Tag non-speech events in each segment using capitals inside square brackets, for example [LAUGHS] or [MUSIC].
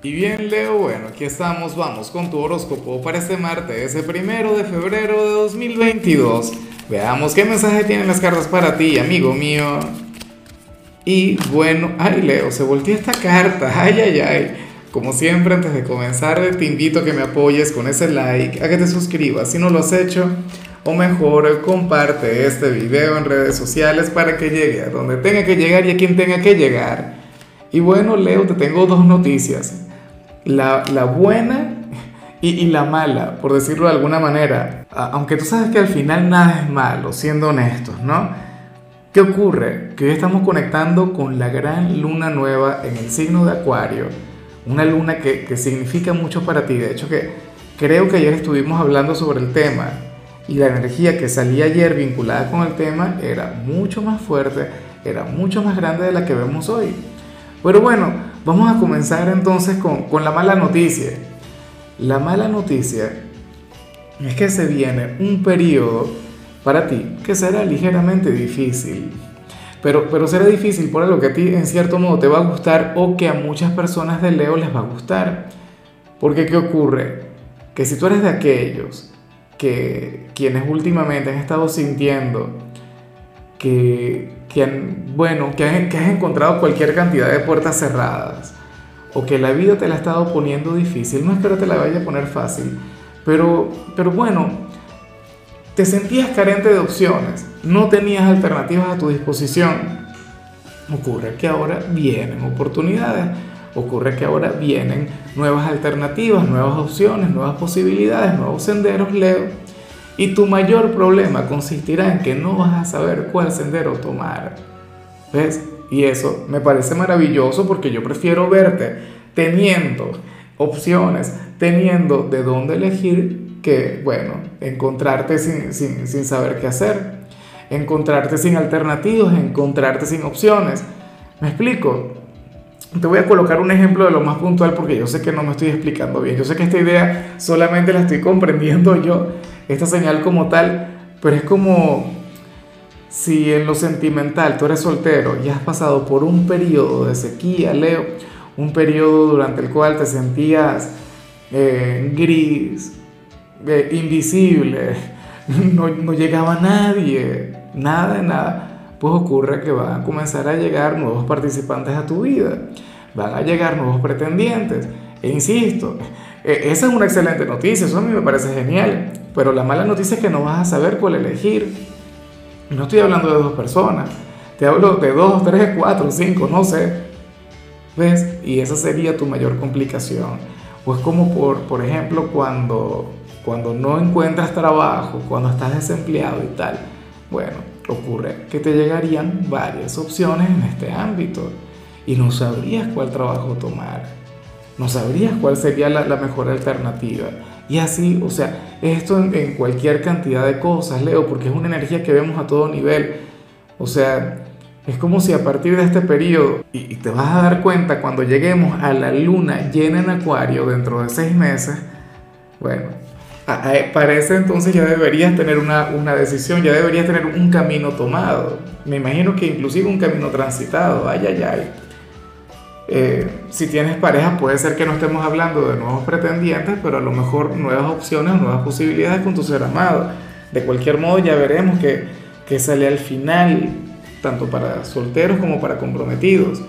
Y bien, Leo, bueno, aquí estamos, vamos con tu horóscopo para este martes, ese primero de febrero de 2022. Veamos qué mensaje tienen las cartas para ti, amigo mío. Y bueno, ay, Leo, se volteó esta carta, ay, ay, ay. Como siempre, antes de comenzar, te invito a que me apoyes con ese like, a que te suscribas si no lo has hecho, o mejor, comparte este video en redes sociales para que llegue a donde tenga que llegar y a quien tenga que llegar. Y bueno, Leo, te tengo dos noticias la, buena y, la mala, por decirlo de alguna manera. Aunque tú sabes que al final nada es malo, siendo honestos, ¿no? ¿Qué ocurre? Que hoy estamos conectando con la gran luna nueva en el signo de Acuario. Una luna que, que significa mucho para ti. De hecho, que creo que ayer estuvimos hablando sobre el tema y la energía que salía ayer vinculada con el tema era mucho más fuerte, era mucho más grande de la que vemos hoy. Pero bueno, vamos a comenzar entonces con, la mala noticia. La mala noticia es que se viene un periodo para ti que será ligeramente difícil. Pero, pero será difícil por algo que a ti en cierto modo te va a gustar o que a muchas personas de Leo les va a gustar. Porque ¿qué ocurre? Que si tú eres de aquellos que quienes últimamente han estado sintiendo que, que bueno, que, has encontrado cualquier cantidad de puertas cerradas o que la vida te la ha estado poniendo difícil, no espero que te la vaya a poner fácil, pero, pero bueno, te sentías carente de opciones, no tenías alternativas a tu disposición. Ocurre que ahora vienen oportunidades, ocurre que ahora vienen nuevas alternativas, nuevas opciones, nuevas posibilidades, nuevos senderos, Leo y tu mayor problema consistirá en que no vas a saber cuál sendero tomar. ¿Ves? Y eso me parece maravilloso porque yo prefiero verte teniendo opciones, teniendo de dónde elegir, que, bueno, encontrarte sin, sin saber qué hacer, encontrarte sin alternativas, encontrarte sin opciones. ¿Me explico? Te voy a colocar un ejemplo de lo más puntual porque yo sé que no me estoy explicando bien. Yo sé que esta idea solamente la estoy comprendiendo yo esta señal como tal, pero es como si en lo sentimental tú eres soltero y has pasado por un periodo de sequía, Leo, un periodo durante el cual te sentías eh, gris, eh, invisible, [LAUGHS] no, no llegaba nadie, nada de nada, pues ocurre que van a comenzar a llegar nuevos participantes a tu vida, van a llegar nuevos pretendientes. E insisto, e, esa es una excelente noticia, eso a mí me parece genial, pero la mala noticia es que no vas a saber cuál elegir. No estoy hablando de dos personas, te hablo de dos, tres, cuatro, cinco, no sé. ¿Ves? Y esa sería tu mayor complicación. O es como, por, por ejemplo, cuando, cuando no encuentras trabajo, cuando estás desempleado y tal. Bueno, ocurre que te llegarían varias opciones en este ámbito y no sabrías cuál trabajo tomar no sabrías cuál sería la, mejor alternativa. Y así, o sea, esto en, cualquier cantidad de cosas, Leo, porque es una energía que vemos a todo nivel. O sea, es como si a partir de este periodo, y, te vas a dar cuenta cuando lleguemos a la luna llena en Acuario dentro de seis meses, bueno, parece entonces ya deberías tener una, una decisión, ya deberías tener un camino tomado. Me imagino que inclusive un camino transitado, ay, ay, ay. Eh, si tienes pareja, puede ser que no estemos hablando de nuevos pretendientes, pero a lo mejor nuevas opciones, nuevas posibilidades con tu ser amado. De cualquier modo, ya veremos que, que sale al final, tanto para solteros como para comprometidos.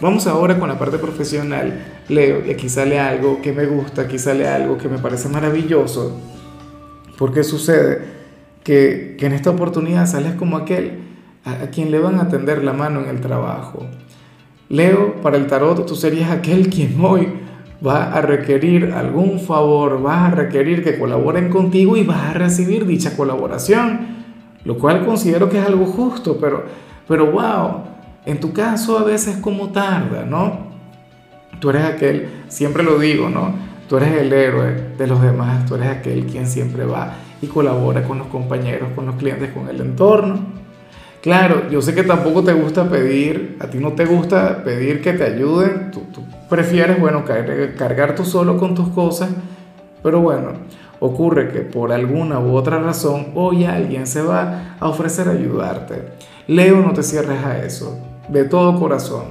Vamos ahora con la parte profesional. Leo, y aquí sale algo que me gusta, aquí sale algo que me parece maravilloso. Porque sucede que, que en esta oportunidad sales como aquel a, a quien le van a tender la mano en el trabajo Leo, para el tarot tú serías aquel quien hoy va a requerir algún favor, vas a requerir que colaboren contigo y vas a recibir dicha colaboración, lo cual considero que es algo justo, pero, pero wow, en tu caso a veces como tarda, ¿no? Tú eres aquel, siempre lo digo, ¿no? Tú eres el héroe de los demás, tú eres aquel quien siempre va y colabora con los compañeros, con los clientes, con el entorno. Claro, yo sé que tampoco te gusta pedir, a ti no te gusta pedir que te ayuden, tú, prefieres, bueno, cargar tú solo con tus cosas, pero bueno, ocurre que por alguna u otra razón hoy alguien se va a ofrecer ayudarte. Leo, no te cierres a eso, de todo corazón.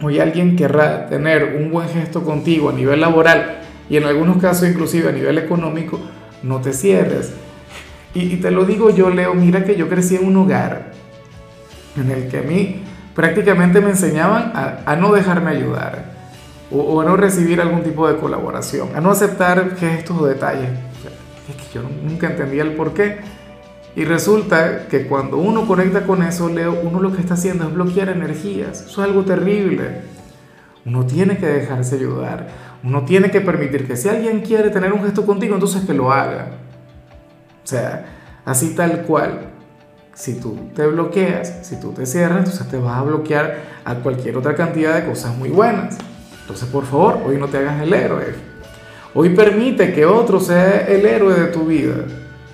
hoy alguien querrá tener un buen gesto contigo a nivel laboral y en algunos casos inclusive a nivel económico, no te cierres. Y, te lo digo yo, Leo, mira que yo crecí en un hogar en el que a mí prácticamente me enseñaban a, no dejarme ayudar o, a no recibir algún tipo de colaboración, a no aceptar gestos o detalles. es que yo nunca entendía el por qué. Y resulta que cuando uno conecta con eso, Leo, uno lo que está haciendo es bloquear energías. Eso es algo terrible. Uno tiene que dejarse ayudar. Uno tiene que permitir que si alguien quiere tener un gesto contigo, entonces que lo haga. O sea, así tal cual. Si tú te bloqueas, si tú te cierras, entonces te vas a bloquear a cualquier otra cantidad de cosas muy buenas. Entonces, por favor, hoy no te hagas el héroe. Hoy permite que otro sea el héroe de tu vida.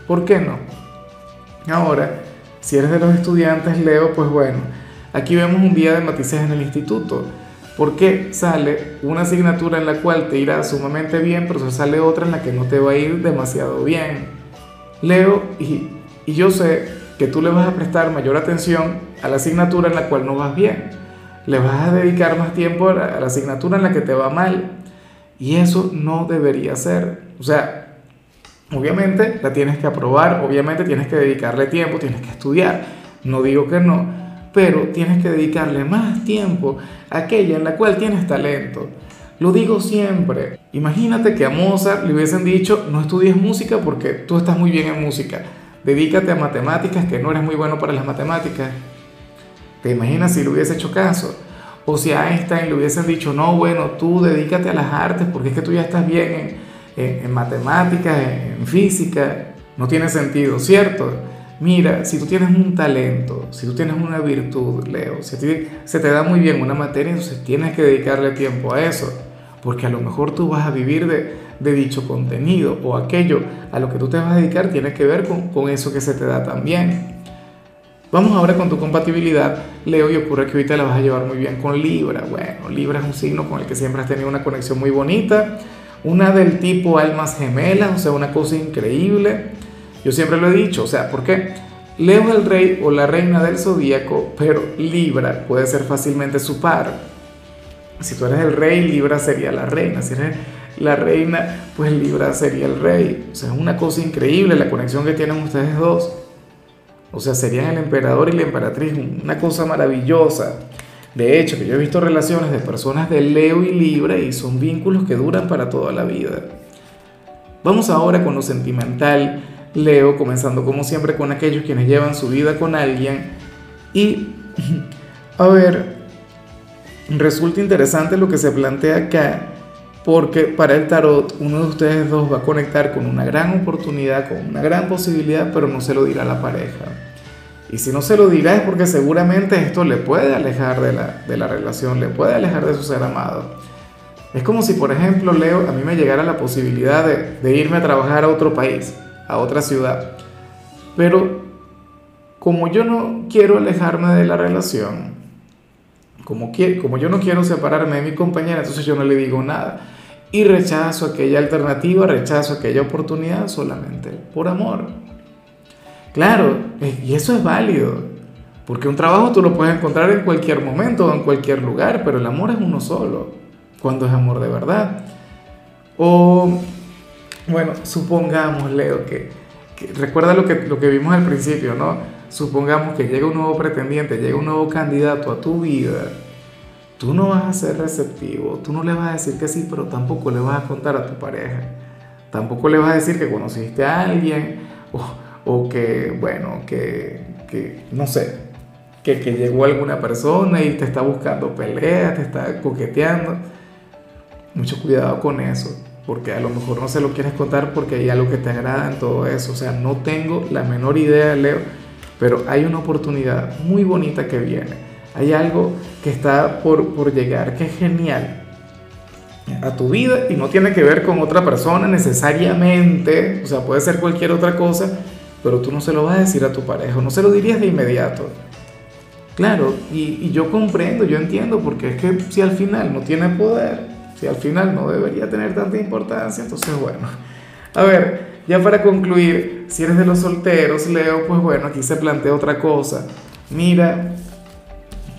¿Por qué no? Ahora, si eres de los estudiantes, Leo, pues bueno, aquí vemos un día de matices en el instituto. Porque sale una asignatura en la cual te irá sumamente bien, pero sale otra en la que no te va a ir demasiado bien. Leo, y, yo sé que tú le vas a prestar mayor atención a la asignatura en la cual no vas bien. Le vas a dedicar más tiempo a la, a la asignatura en la que te va mal. Y eso no debería ser. O sea, Obviamente la tienes que aprobar, obviamente tienes que dedicarle tiempo, tienes que estudiar, no digo que no, pero tienes que dedicarle más tiempo a aquella en la cual tienes talento. Lo digo siempre. Imagínate que a Mozart le hubiesen dicho, no estudies música porque tú estás muy bien en música, dedícate a matemáticas que no eres muy bueno para las matemáticas. ¿Te imaginas si le hubiese hecho caso? O si a Einstein le hubiesen dicho, no, bueno, tú dedícate a las artes porque es que tú ya estás bien en en, matemáticas, en física, no tiene sentido, ¿cierto? Mira, si tú tienes un talento, si tú tienes una virtud, Leo, si se te da muy bien una materia, entonces tienes que dedicarle tiempo a eso, porque a lo mejor tú vas a vivir de, de dicho contenido o aquello a lo que tú te vas a dedicar tiene que ver con, con eso que se te da también. Vamos ahora con tu compatibilidad, Leo, y ocurre que ahorita la vas a llevar muy bien con Libra. Bueno, Libra es un signo con el que siempre has tenido una conexión muy bonita una del tipo almas gemelas, o sea, una cosa increíble. Yo siempre lo he dicho, o sea, ¿por qué? Leo es el rey o la reina del zodíaco, pero Libra puede ser fácilmente su par. Si tú eres el rey, Libra sería la reina. Si eres la reina, pues Libra sería el rey. O sea, es una cosa increíble la conexión que tienen ustedes dos. O sea, serían el emperador y la emperatriz, una cosa maravillosa. De hecho, que yo he visto relaciones de personas de Leo y Libra y son vínculos que duran para toda la vida. Vamos ahora con lo sentimental, Leo, comenzando como siempre con aquellos quienes llevan su vida con alguien. Y, [LAUGHS] a ver, resulta interesante lo que se plantea acá, porque para el tarot uno de ustedes dos va a conectar con una gran oportunidad, con una gran posibilidad, pero no se lo dirá a la pareja. Y si no se lo dirá es porque seguramente esto le puede alejar de la, de la relación, le puede alejar de su ser amado. Es como si, por ejemplo, Leo, a mí me llegara la posibilidad de, de irme a trabajar a otro país, a otra ciudad. Pero como yo no quiero alejarme de la relación, como, como yo no quiero separarme de mi compañera, entonces yo no le digo nada. Y rechazo aquella alternativa, rechazo aquella oportunidad solamente por amor. Claro, y eso es válido, porque un trabajo tú lo puedes encontrar en cualquier momento o en cualquier lugar, pero el amor es uno solo, cuando es amor de verdad. O, bueno, supongamos, Leo, que, recuerda lo que, lo que vimos al principio, ¿no? Supongamos que llega un nuevo pretendiente, llega un nuevo candidato a tu vida. Tú no vas a ser receptivo, tú no le vas a decir que sí, pero tampoco le vas a contar a tu pareja. Tampoco le vas a decir que conociste a alguien o que, bueno, que, que no sé, que, que, llegó alguna persona y te está buscando pelea, te está coqueteando. Mucho cuidado con eso, porque a lo mejor no se lo quieres contar porque hay algo que te agrada en todo eso. O sea, no tengo la menor idea, Leo, pero hay una oportunidad muy bonita que viene. Hay algo que está por, por llegar, que es genial a tu vida y no tiene que ver con otra persona necesariamente, o sea, puede ser cualquier otra cosa, pero tú no se lo vas a decir a tu pareja, no se lo dirías de inmediato. Claro, y, yo comprendo, yo entiendo, porque es que si al final no tiene poder, si al final no debería tener tanta importancia, entonces bueno. A ver, ya para concluir, si eres de los solteros, Leo, pues bueno, aquí se plantea otra cosa. Mira,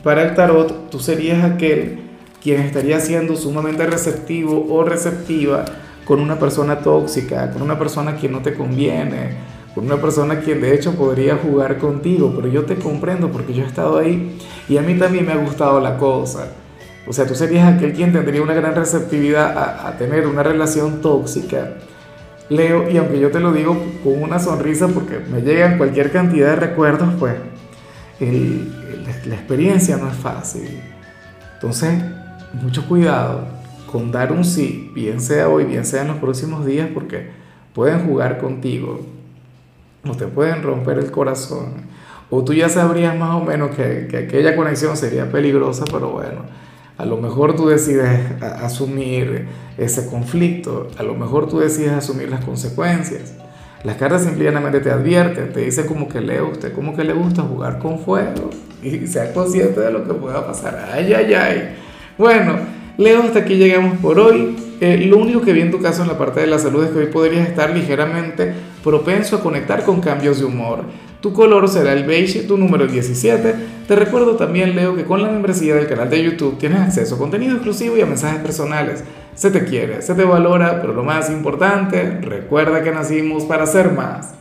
para el tarot, tú serías aquel quien estaría siendo sumamente receptivo o receptiva con una persona tóxica, con una persona que no te conviene, con una persona quien de hecho podría jugar contigo, pero yo te comprendo porque yo he estado ahí y a mí también me ha gustado la cosa. O sea, tú serías aquel quien tendría una gran receptividad a, tener una relación tóxica. Leo, y aunque yo te lo digo con una sonrisa porque me llegan cualquier cantidad de recuerdos, pues la experiencia no es fácil. Entonces, mucho cuidado con dar un sí, bien sea hoy, bien sea en los próximos días, porque pueden jugar contigo, o te pueden romper el corazón, o tú ya sabrías más o menos que, que aquella conexión sería peligrosa, pero bueno, a lo mejor tú decides asumir ese conflicto, a lo mejor tú decides asumir las consecuencias. Las cartas simplemente te advierten, te dicen como que Leo, usted como que le gusta jugar con fuego y sea consciente de lo que pueda pasar. Ay, ay, ay. Bueno, Leo, hasta aquí llegamos por hoy. Eh, lo único que vi en tu caso en la parte de la salud es que hoy podrías estar ligeramente propenso a conectar con cambios de humor. Tu color será el beige, tu número 17. Te recuerdo también, Leo, que con la membresía del canal de YouTube tienes acceso a contenido exclusivo y a mensajes personales. Se te quiere, se te valora, pero lo más importante, recuerda que nacimos para ser más.